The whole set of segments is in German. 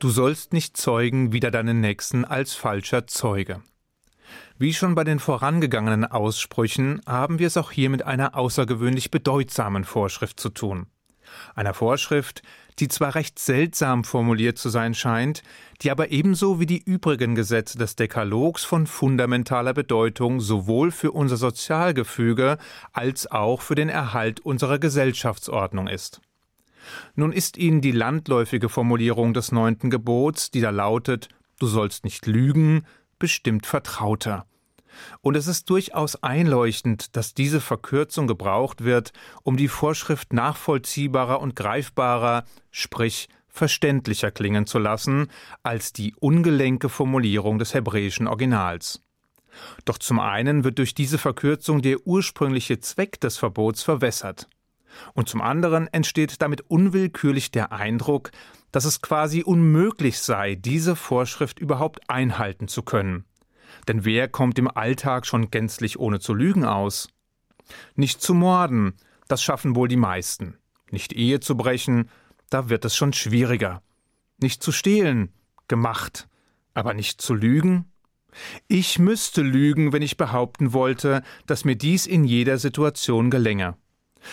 Du sollst nicht zeugen wider deinen Nächsten als falscher Zeuge. Wie schon bei den vorangegangenen Aussprüchen haben wir es auch hier mit einer außergewöhnlich bedeutsamen Vorschrift zu tun. Einer Vorschrift, die zwar recht seltsam formuliert zu sein scheint, die aber ebenso wie die übrigen Gesetze des Dekalogs von fundamentaler Bedeutung sowohl für unser Sozialgefüge als auch für den Erhalt unserer Gesellschaftsordnung ist. Nun ist Ihnen die landläufige Formulierung des neunten Gebots, die da lautet, du sollst nicht lügen, bestimmt vertrauter. Und es ist durchaus einleuchtend, dass diese Verkürzung gebraucht wird, um die Vorschrift nachvollziehbarer und greifbarer, sprich verständlicher klingen zu lassen, als die ungelenke Formulierung des hebräischen Originals. Doch zum einen wird durch diese Verkürzung der ursprüngliche Zweck des Verbots verwässert. Und zum anderen entsteht damit unwillkürlich der Eindruck, dass es quasi unmöglich sei, diese Vorschrift überhaupt einhalten zu können. Denn wer kommt im Alltag schon gänzlich ohne zu lügen aus? Nicht zu morden, das schaffen wohl die meisten. Nicht Ehe zu brechen, da wird es schon schwieriger. Nicht zu stehlen, gemacht. Aber nicht zu lügen? Ich müsste lügen, wenn ich behaupten wollte, dass mir dies in jeder Situation gelänge.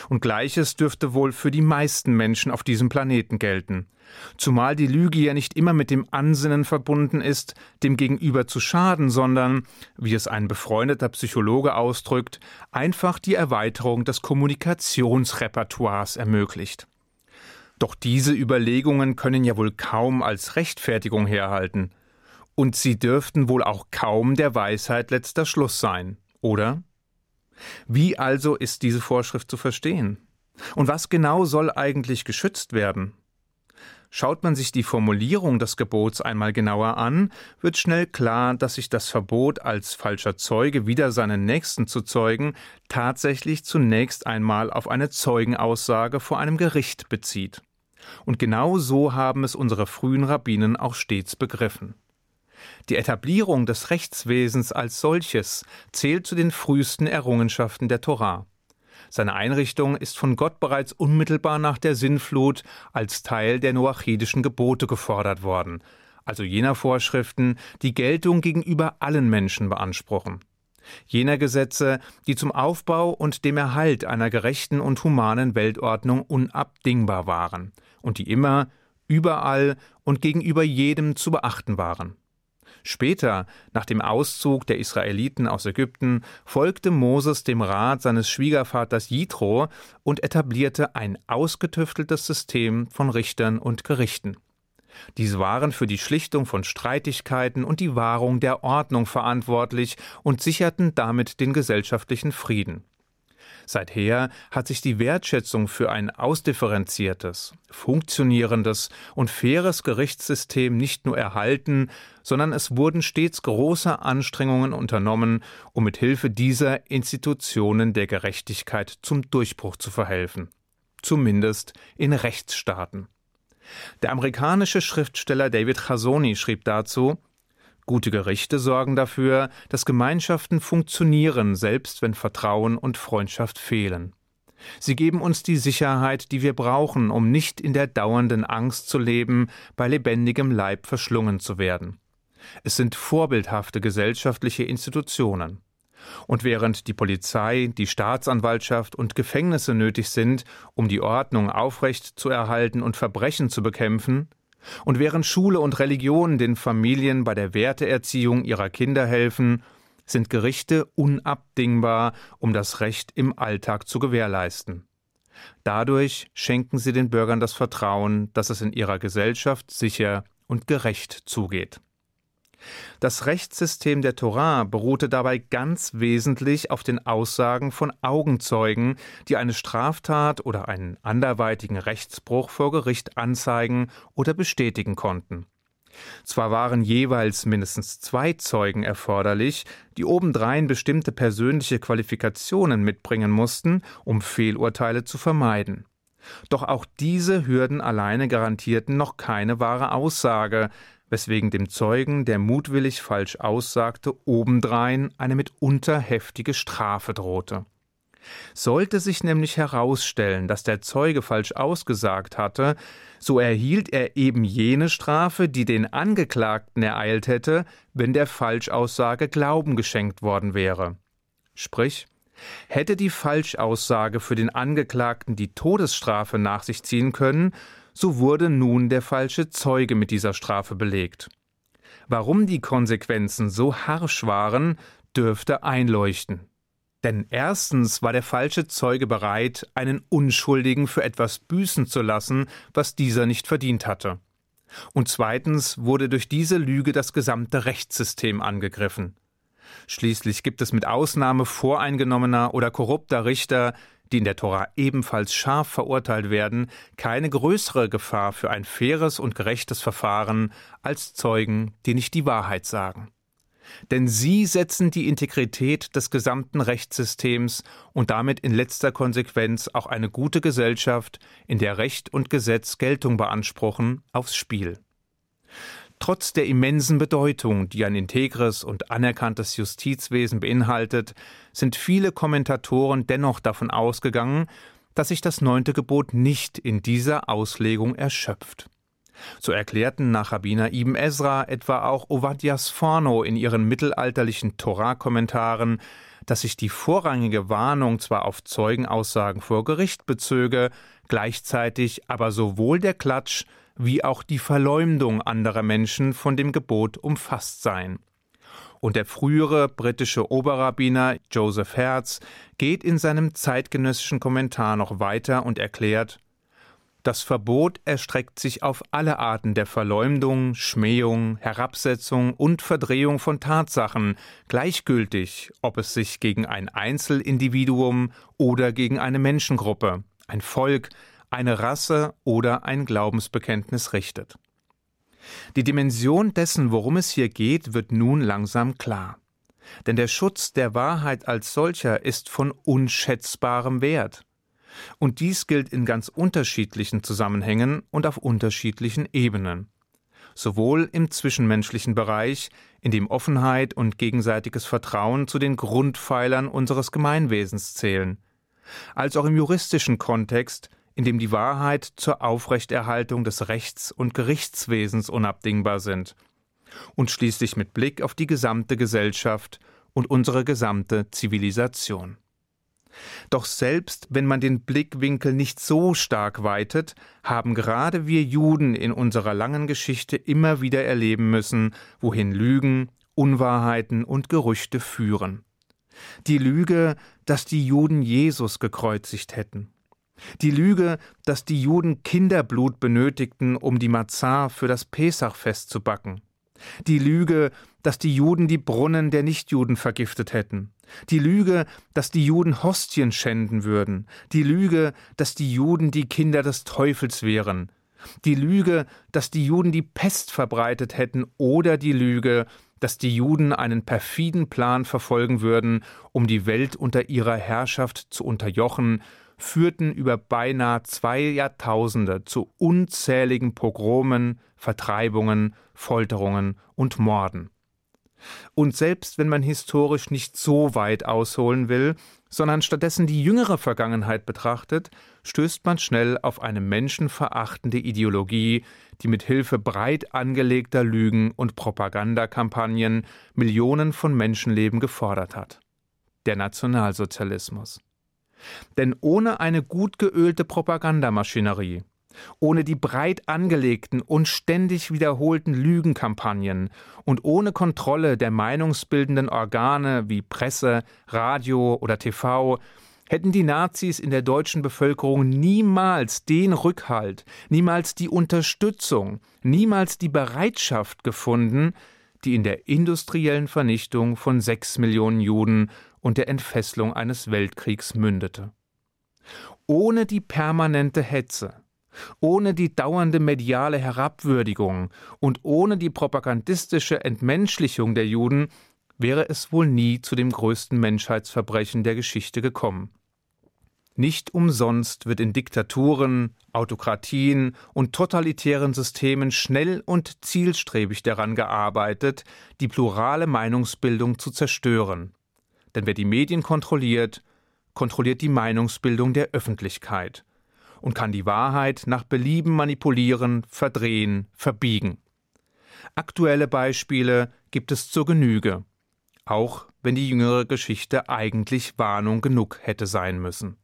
Und gleiches dürfte wohl für die meisten Menschen auf diesem Planeten gelten. Zumal die Lüge ja nicht immer mit dem Ansinnen verbunden ist, dem Gegenüber zu schaden, sondern, wie es ein befreundeter Psychologe ausdrückt, einfach die Erweiterung des Kommunikationsrepertoires ermöglicht. Doch diese Überlegungen können ja wohl kaum als Rechtfertigung herhalten. Und sie dürften wohl auch kaum der Weisheit letzter Schluss sein, oder? Wie also ist diese Vorschrift zu verstehen? Und was genau soll eigentlich geschützt werden? Schaut man sich die Formulierung des Gebots einmal genauer an, wird schnell klar, dass sich das Verbot, als falscher Zeuge wider seinen Nächsten zu zeugen, tatsächlich zunächst einmal auf eine Zeugenaussage vor einem Gericht bezieht. Und genau so haben es unsere frühen Rabbinen auch stets begriffen. Die Etablierung des Rechtswesens als solches zählt zu den frühesten Errungenschaften der Torah. Seine Einrichtung ist von Gott bereits unmittelbar nach der Sinnflut als Teil der noachidischen Gebote gefordert worden, also jener Vorschriften, die Geltung gegenüber allen Menschen beanspruchen. Jener Gesetze, die zum Aufbau und dem Erhalt einer gerechten und humanen Weltordnung unabdingbar waren und die immer, überall und gegenüber jedem zu beachten waren. Später, nach dem Auszug der Israeliten aus Ägypten, folgte Moses dem Rat seines Schwiegervaters Jitro und etablierte ein ausgetüfteltes System von Richtern und Gerichten. Diese waren für die Schlichtung von Streitigkeiten und die Wahrung der Ordnung verantwortlich und sicherten damit den gesellschaftlichen Frieden. Seither hat sich die Wertschätzung für ein ausdifferenziertes, funktionierendes und faires Gerichtssystem nicht nur erhalten, sondern es wurden stets große Anstrengungen unternommen, um mit Hilfe dieser Institutionen der Gerechtigkeit zum Durchbruch zu verhelfen. Zumindest in Rechtsstaaten. Der amerikanische Schriftsteller David Chasoni schrieb dazu Gute Gerichte sorgen dafür, dass Gemeinschaften funktionieren, selbst wenn Vertrauen und Freundschaft fehlen. Sie geben uns die Sicherheit, die wir brauchen, um nicht in der dauernden Angst zu leben, bei lebendigem Leib verschlungen zu werden. Es sind vorbildhafte gesellschaftliche Institutionen. Und während die Polizei, die Staatsanwaltschaft und Gefängnisse nötig sind, um die Ordnung aufrecht zu erhalten und Verbrechen zu bekämpfen, und während Schule und Religion den Familien bei der Werteerziehung ihrer Kinder helfen, sind Gerichte unabdingbar, um das Recht im Alltag zu gewährleisten. Dadurch schenken sie den Bürgern das Vertrauen, dass es in ihrer Gesellschaft sicher und gerecht zugeht. Das Rechtssystem der Torah beruhte dabei ganz wesentlich auf den Aussagen von Augenzeugen, die eine Straftat oder einen anderweitigen Rechtsbruch vor Gericht anzeigen oder bestätigen konnten. Zwar waren jeweils mindestens zwei Zeugen erforderlich, die obendrein bestimmte persönliche Qualifikationen mitbringen mussten, um Fehlurteile zu vermeiden. Doch auch diese Hürden alleine garantierten noch keine wahre Aussage, weswegen dem Zeugen, der mutwillig falsch aussagte, obendrein eine mitunter heftige Strafe drohte. Sollte sich nämlich herausstellen, dass der Zeuge falsch ausgesagt hatte, so erhielt er eben jene Strafe, die den Angeklagten ereilt hätte, wenn der Falschaussage Glauben geschenkt worden wäre. Sprich, hätte die Falschaussage für den Angeklagten die Todesstrafe nach sich ziehen können, so wurde nun der falsche Zeuge mit dieser Strafe belegt. Warum die Konsequenzen so harsch waren, dürfte einleuchten. Denn erstens war der falsche Zeuge bereit, einen Unschuldigen für etwas büßen zu lassen, was dieser nicht verdient hatte. Und zweitens wurde durch diese Lüge das gesamte Rechtssystem angegriffen. Schließlich gibt es mit Ausnahme voreingenommener oder korrupter Richter, die in der Tora ebenfalls scharf verurteilt werden, keine größere Gefahr für ein faires und gerechtes Verfahren als Zeugen, die nicht die Wahrheit sagen denn sie setzen die Integrität des gesamten Rechtssystems und damit in letzter Konsequenz auch eine gute Gesellschaft, in der Recht und Gesetz Geltung beanspruchen, aufs Spiel. Trotz der immensen Bedeutung, die ein integres und anerkanntes Justizwesen beinhaltet, sind viele Kommentatoren dennoch davon ausgegangen, dass sich das neunte Gebot nicht in dieser Auslegung erschöpft. So erklärten nach Rabbiner Ibn Ezra etwa auch Ovadia Sforno in ihren mittelalterlichen Torah-Kommentaren, dass sich die vorrangige Warnung zwar auf Zeugenaussagen vor Gericht bezöge, gleichzeitig aber sowohl der Klatsch wie auch die Verleumdung anderer Menschen von dem Gebot umfasst seien. Und der frühere britische Oberrabbiner Joseph Herz geht in seinem zeitgenössischen Kommentar noch weiter und erklärt, das Verbot erstreckt sich auf alle Arten der Verleumdung, Schmähung, Herabsetzung und Verdrehung von Tatsachen, gleichgültig, ob es sich gegen ein Einzelindividuum oder gegen eine Menschengruppe, ein Volk, eine Rasse oder ein Glaubensbekenntnis richtet. Die Dimension dessen, worum es hier geht, wird nun langsam klar. Denn der Schutz der Wahrheit als solcher ist von unschätzbarem Wert. Und dies gilt in ganz unterschiedlichen Zusammenhängen und auf unterschiedlichen Ebenen. Sowohl im zwischenmenschlichen Bereich, in dem Offenheit und gegenseitiges Vertrauen zu den Grundpfeilern unseres Gemeinwesens zählen, als auch im juristischen Kontext, in dem die Wahrheit zur Aufrechterhaltung des Rechts- und Gerichtswesens unabdingbar sind, und schließlich mit Blick auf die gesamte Gesellschaft und unsere gesamte Zivilisation. Doch selbst wenn man den Blickwinkel nicht so stark weitet, haben gerade wir Juden in unserer langen Geschichte immer wieder erleben müssen, wohin Lügen, Unwahrheiten und Gerüchte führen. Die Lüge, dass die Juden Jesus gekreuzigt hätten. Die Lüge, dass die Juden Kinderblut benötigten, um die Mazar für das Pesachfest zu backen. Die Lüge, dass die Juden die Brunnen der Nichtjuden vergiftet hätten. Die Lüge, dass die Juden Hostien schänden würden. Die Lüge, dass die Juden die Kinder des Teufels wären. Die Lüge, dass die Juden die Pest verbreitet hätten. Oder die Lüge, dass die Juden einen perfiden Plan verfolgen würden, um die Welt unter ihrer Herrschaft zu unterjochen, führten über beinahe zwei Jahrtausende zu unzähligen Pogromen, Vertreibungen, Folterungen und Morden. Und selbst wenn man historisch nicht so weit ausholen will, sondern stattdessen die jüngere Vergangenheit betrachtet, stößt man schnell auf eine menschenverachtende Ideologie, die mit Hilfe breit angelegter Lügen und Propagandakampagnen Millionen von Menschenleben gefordert hat. Der Nationalsozialismus. Denn ohne eine gut geölte Propagandamaschinerie, ohne die breit angelegten und ständig wiederholten Lügenkampagnen und ohne Kontrolle der meinungsbildenden Organe wie Presse, Radio oder TV hätten die Nazis in der deutschen Bevölkerung niemals den Rückhalt, niemals die Unterstützung, niemals die Bereitschaft gefunden, die in der industriellen Vernichtung von sechs Millionen Juden und der Entfesselung eines Weltkriegs mündete. Ohne die permanente Hetze, ohne die dauernde mediale Herabwürdigung und ohne die propagandistische Entmenschlichung der Juden wäre es wohl nie zu dem größten Menschheitsverbrechen der Geschichte gekommen. Nicht umsonst wird in Diktaturen, Autokratien und totalitären Systemen schnell und zielstrebig daran gearbeitet, die plurale Meinungsbildung zu zerstören. Denn wer die Medien kontrolliert, kontrolliert die Meinungsbildung der Öffentlichkeit und kann die Wahrheit nach Belieben manipulieren, verdrehen, verbiegen. Aktuelle Beispiele gibt es zur Genüge, auch wenn die jüngere Geschichte eigentlich Warnung genug hätte sein müssen.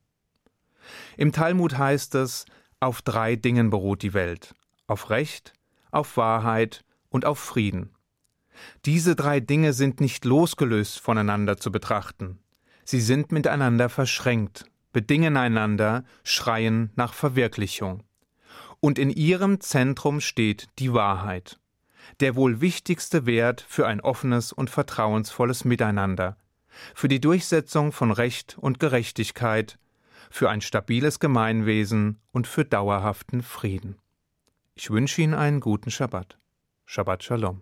Im Talmud heißt es, auf drei Dingen beruht die Welt, auf Recht, auf Wahrheit und auf Frieden. Diese drei Dinge sind nicht losgelöst voneinander zu betrachten. Sie sind miteinander verschränkt, bedingen einander, schreien nach Verwirklichung. Und in ihrem Zentrum steht die Wahrheit, der wohl wichtigste Wert für ein offenes und vertrauensvolles Miteinander, für die Durchsetzung von Recht und Gerechtigkeit, für ein stabiles Gemeinwesen und für dauerhaften Frieden. Ich wünsche Ihnen einen guten Schabbat. Shabbat Shalom.